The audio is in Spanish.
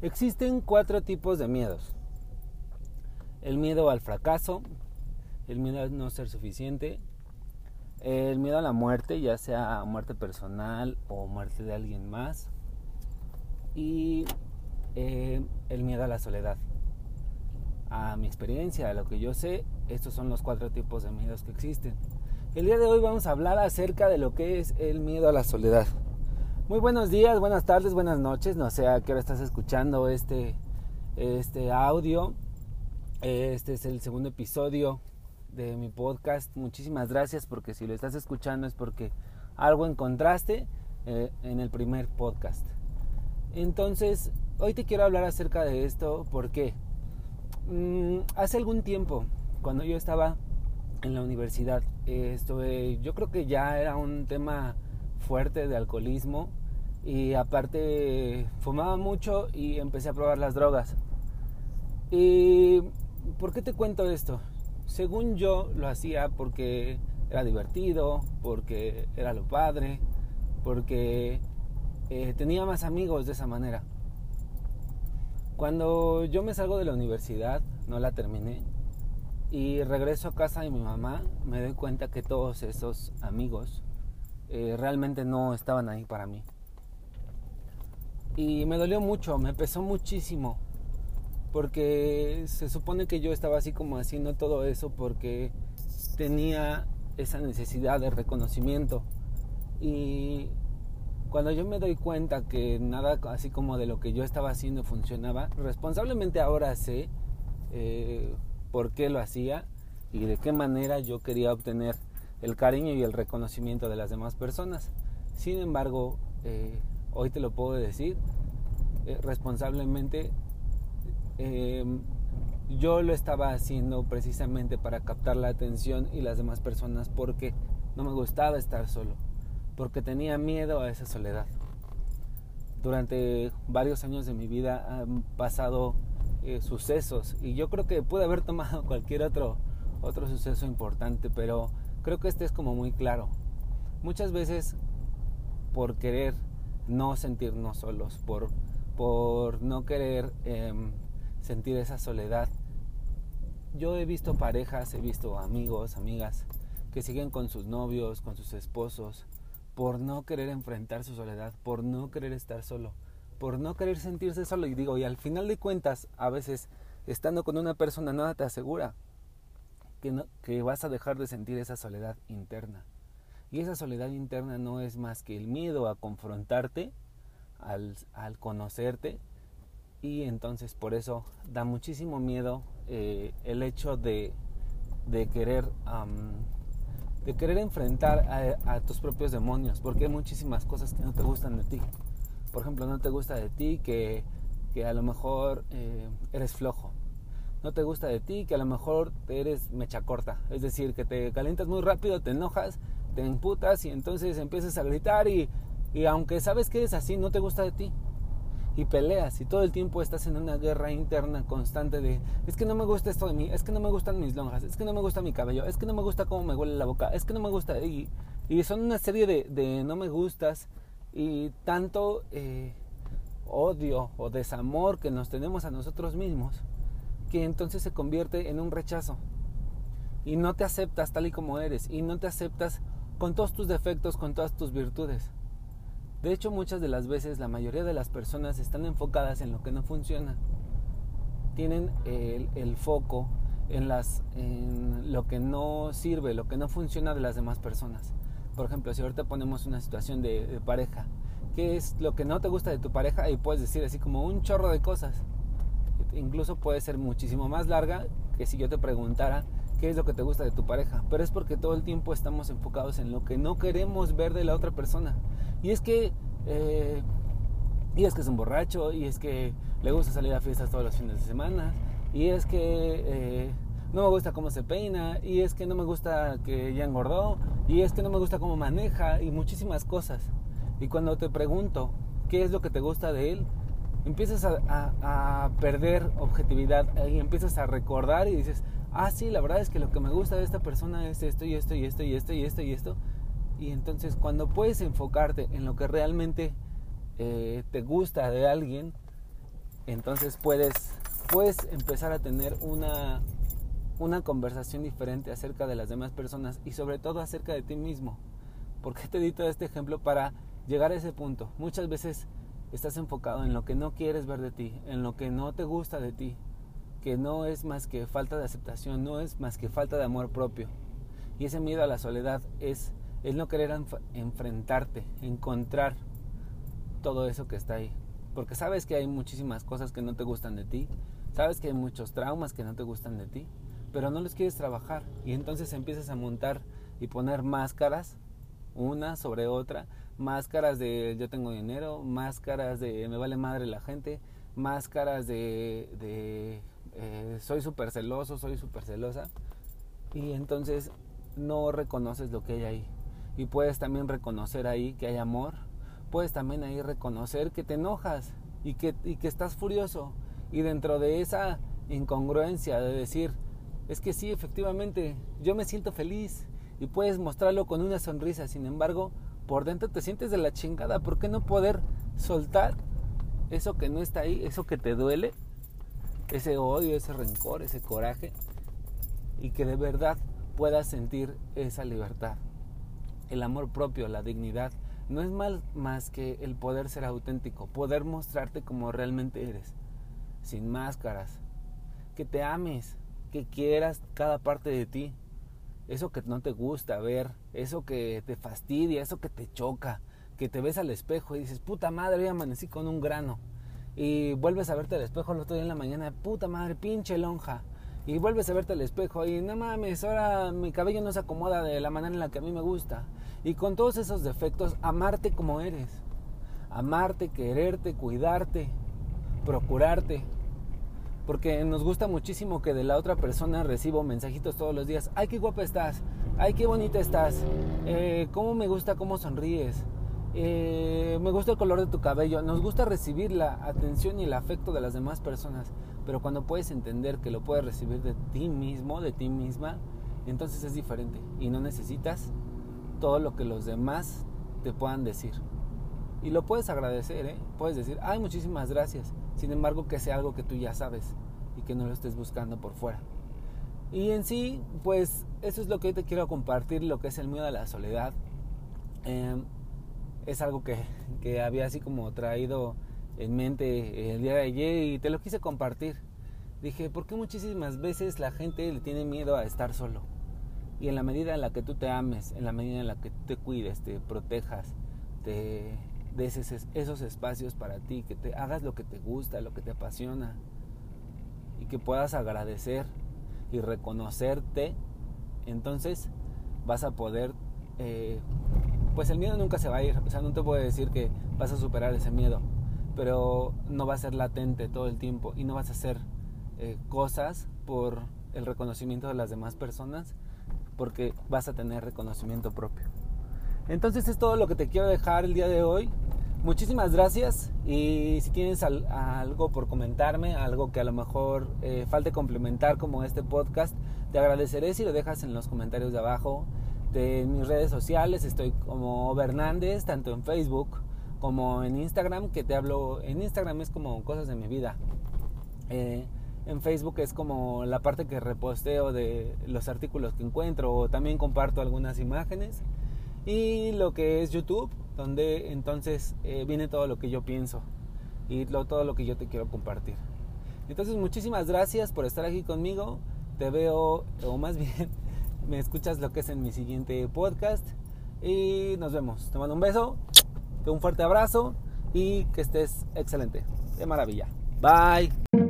Existen cuatro tipos de miedos. El miedo al fracaso, el miedo a no ser suficiente, el miedo a la muerte, ya sea muerte personal o muerte de alguien más, y eh, el miedo a la soledad. A mi experiencia, a lo que yo sé, estos son los cuatro tipos de miedos que existen. El día de hoy vamos a hablar acerca de lo que es el miedo a la soledad. Muy buenos días, buenas tardes, buenas noches. No sé a qué hora estás escuchando este, este audio. Este es el segundo episodio de mi podcast. Muchísimas gracias porque si lo estás escuchando es porque algo encontraste eh, en el primer podcast. Entonces, hoy te quiero hablar acerca de esto porque mm, hace algún tiempo, cuando yo estaba en la universidad, estuve, yo creo que ya era un tema fuerte de alcoholismo y aparte fumaba mucho y empecé a probar las drogas. ¿Y por qué te cuento esto? Según yo lo hacía porque era divertido, porque era lo padre, porque eh, tenía más amigos de esa manera. Cuando yo me salgo de la universidad, no la terminé, y regreso a casa de mi mamá, me doy cuenta que todos esos amigos eh, realmente no estaban ahí para mí. Y me dolió mucho, me pesó muchísimo. Porque se supone que yo estaba así como haciendo todo eso porque tenía esa necesidad de reconocimiento. Y cuando yo me doy cuenta que nada así como de lo que yo estaba haciendo funcionaba, responsablemente ahora sé eh, por qué lo hacía y de qué manera yo quería obtener el cariño y el reconocimiento de las demás personas. Sin embargo, eh, hoy te lo puedo decir eh, responsablemente, em, yo lo estaba haciendo precisamente para captar la atención y las demás personas porque no me gustaba estar solo, porque tenía miedo a esa soledad. Durante varios años de mi vida han pasado eh, sucesos y yo creo que pude haber tomado cualquier otro, otro suceso importante, pero creo que este es como muy claro. Muchas veces por querer no sentirnos solos, por, por no querer em, sentir esa soledad. Yo he visto parejas, he visto amigos, amigas que siguen con sus novios, con sus esposos, por no querer enfrentar su soledad, por no querer estar solo, por no querer sentirse solo. Y digo, y al final de cuentas, a veces estando con una persona nada te asegura que, vas a dejar de sentir esa soledad interna. Y esa soledad interna no es más que el miedo a confrontarte, al, al conocerte. Y entonces por eso da muchísimo miedo eh, el hecho de, de querer, de querer enfrentar a, tus propios demonios. Porque hay muchísimas cosas que no te gustan de ti. Por ejemplo, no te gusta de ti que, que a lo mejor eh, eres flojo no te gusta de ti, que a lo mejor eres mecha corta, es decir, que te calientas muy rápido, te enojas te emputas y entonces empiezas a gritar y, y aunque sabes que eres así, no te gusta de ti. Y peleas y todo el tiempo estás en una guerra interna constante de es que no me gusta esto de mí, es que no me gustan mis lonjas, es que no me gusta mi cabello, es que no me gusta cómo me huele la boca, es que no me gusta. Y, y son una serie de, de, no me gustas y tanto eh, odio o desamor que nos tenemos a nosotros mismos que entonces se convierte en un rechazo. Y no te aceptas tal y como eres y no te aceptas con todos tus defectos, con todas tus virtudes. De hecho, muchas de las veces la mayoría de las personas están enfocadas en lo que no funciona. Tienen el, foco en, las, en lo que no sirve, lo que no funciona de las demás personas. Por ejemplo, si ahorita ponemos una situación de, de pareja, ¿qué es lo que no te gusta de tu pareja? Y puedes decir así como un chorro de cosas. Incluso puede ser muchísimo más larga que si yo te preguntara qué es lo que te gusta de tu pareja, pero es porque todo el tiempo estamos enfocados en lo que no queremos ver de la otra persona. Y es que, eh, y es que es un borracho, y es que le gusta salir a fiestas todos los fines de semana, y es que eh, no me gusta cómo se peina, y es que no me gusta que ya engordó, y es que no me gusta cómo maneja, y muchísimas cosas. Y cuando te pregunto qué es lo que te gusta de él, empiezas a, a perder objetividad y empiezas a recordar y dices, ah, sí, la verdad es que lo que me gusta de esta persona es esto y esto y esto y esto y esto y esto. Y entonces cuando puedes enfocarte en lo que realmente eh, te gusta de alguien, entonces puedes, puedes empezar a tener una, una conversación diferente acerca de las demás personas y sobre todo acerca de ti mismo. ¿Por qué te di todo este ejemplo? Para llegar a ese punto. Muchas veces estás enfocado en lo que no quieres ver de ti, en lo que no te gusta de ti, que no es más que falta de aceptación, no es más que falta de amor propio. Y ese miedo a la soledad es el no querer enfrentarte, encontrar todo eso que está ahí. Porque sabes que hay muchísimas cosas que no te gustan de ti, sabes que hay muchos traumas que no te gustan de ti, pero no los quieres trabajar. Y entonces empiezas a montar y poner máscaras, una sobre otra, máscaras de yo tengo dinero, máscaras de me vale madre la gente, máscaras de, eh, soy súper celoso, soy súper celosa. Y entonces no reconoces lo que hay ahí. Y puedes también reconocer ahí que hay amor. Puedes también ahí reconocer que te enojas y que, y que estás furioso. Y dentro de esa incongruencia de decir, es que sí, efectivamente, yo me siento feliz. Y puedes mostrarlo con una sonrisa. Sin embargo, por dentro te sientes de la chingada. ¿Por qué no poder soltar eso que no está ahí, eso que te duele? Ese odio, ese rencor, ese coraje. Y que de verdad puedas sentir esa libertad. El amor propio, la dignidad, no es más, que el poder ser auténtico, poder mostrarte como realmente eres, sin máscaras, que te ames, que quieras cada parte de ti, eso que no te gusta ver, eso que te fastidia, eso que te choca, que te ves al espejo y dices, puta madre, hoy amanecí con un grano. Y vuelves a verte al espejo el otro día en la mañana, puta madre, pinche lonja y vuelves a verte al espejo y no mames, ahora mi cabello no se acomoda de la manera en la que a mí me gusta. Y con todos esos defectos, amarte como eres. Amarte, quererte, cuidarte, procurarte. Porque nos gusta muchísimo que de la otra persona recibo mensajitos todos los días. Ay, qué guapa estás. Ay, qué bonita estás. Eh, cómo me gusta cómo sonríes. Eh, me gusta el color de tu cabello. Nos gusta recibir la atención y el afecto de las demás personas. Pero cuando puedes entender que lo puedes recibir de ti mismo, de ti misma, entonces es diferente. Y no necesitas todo lo que los demás te puedan decir. Y lo puedes agradecer, ¿eh? Puedes decir, ay, muchísimas gracias. Sin embargo, que sea algo que tú ya sabes y que no lo estés buscando por fuera. Y en sí, pues eso es lo que te quiero compartir, lo que es el miedo a la soledad. Em, es algo que, que había así como traído en mente el día de ayer y te lo quise compartir. Dije, ¿por qué muchísimas veces la gente le tiene miedo a estar solo? Y en la medida en la que tú te ames, en la medida en la que tú te cuides, te protejas, te des esos espacios para ti, que te hagas lo que te gusta, lo que te apasiona y que puedas agradecer y reconocerte, entonces vas a poder, eh, pues el miedo nunca se va a ir, o sea, no te puedo decir que vas a superar ese miedo, pero no va a ser latente todo el tiempo y no vas a hacer eh, cosas por el reconocimiento de las demás personas porque vas a tener reconocimiento propio. Entonces es todo lo que te quiero dejar el día de hoy. Muchísimas gracias y si tienes algo por comentarme, algo que a lo mejor eh, falte complementar como este podcast, te agradeceré si lo dejas en los comentarios de abajo. De mis redes sociales estoy como Bernández, tanto en Facebook como en Instagram, que te hablo, en Instagram es como cosas de mi vida. Eh, en Facebook es como la parte que reposteo de los artículos que encuentro o también comparto algunas imágenes. Y lo que es YouTube, donde entonces eh, viene todo lo que yo pienso y todo lo que yo te quiero compartir. Entonces muchísimas gracias por estar aquí conmigo. Te veo, o más bien, me escuchas lo que es en mi siguiente podcast. Y nos vemos. Te mando un beso un fuerte abrazo y que estés excelente. De maravilla. Bye.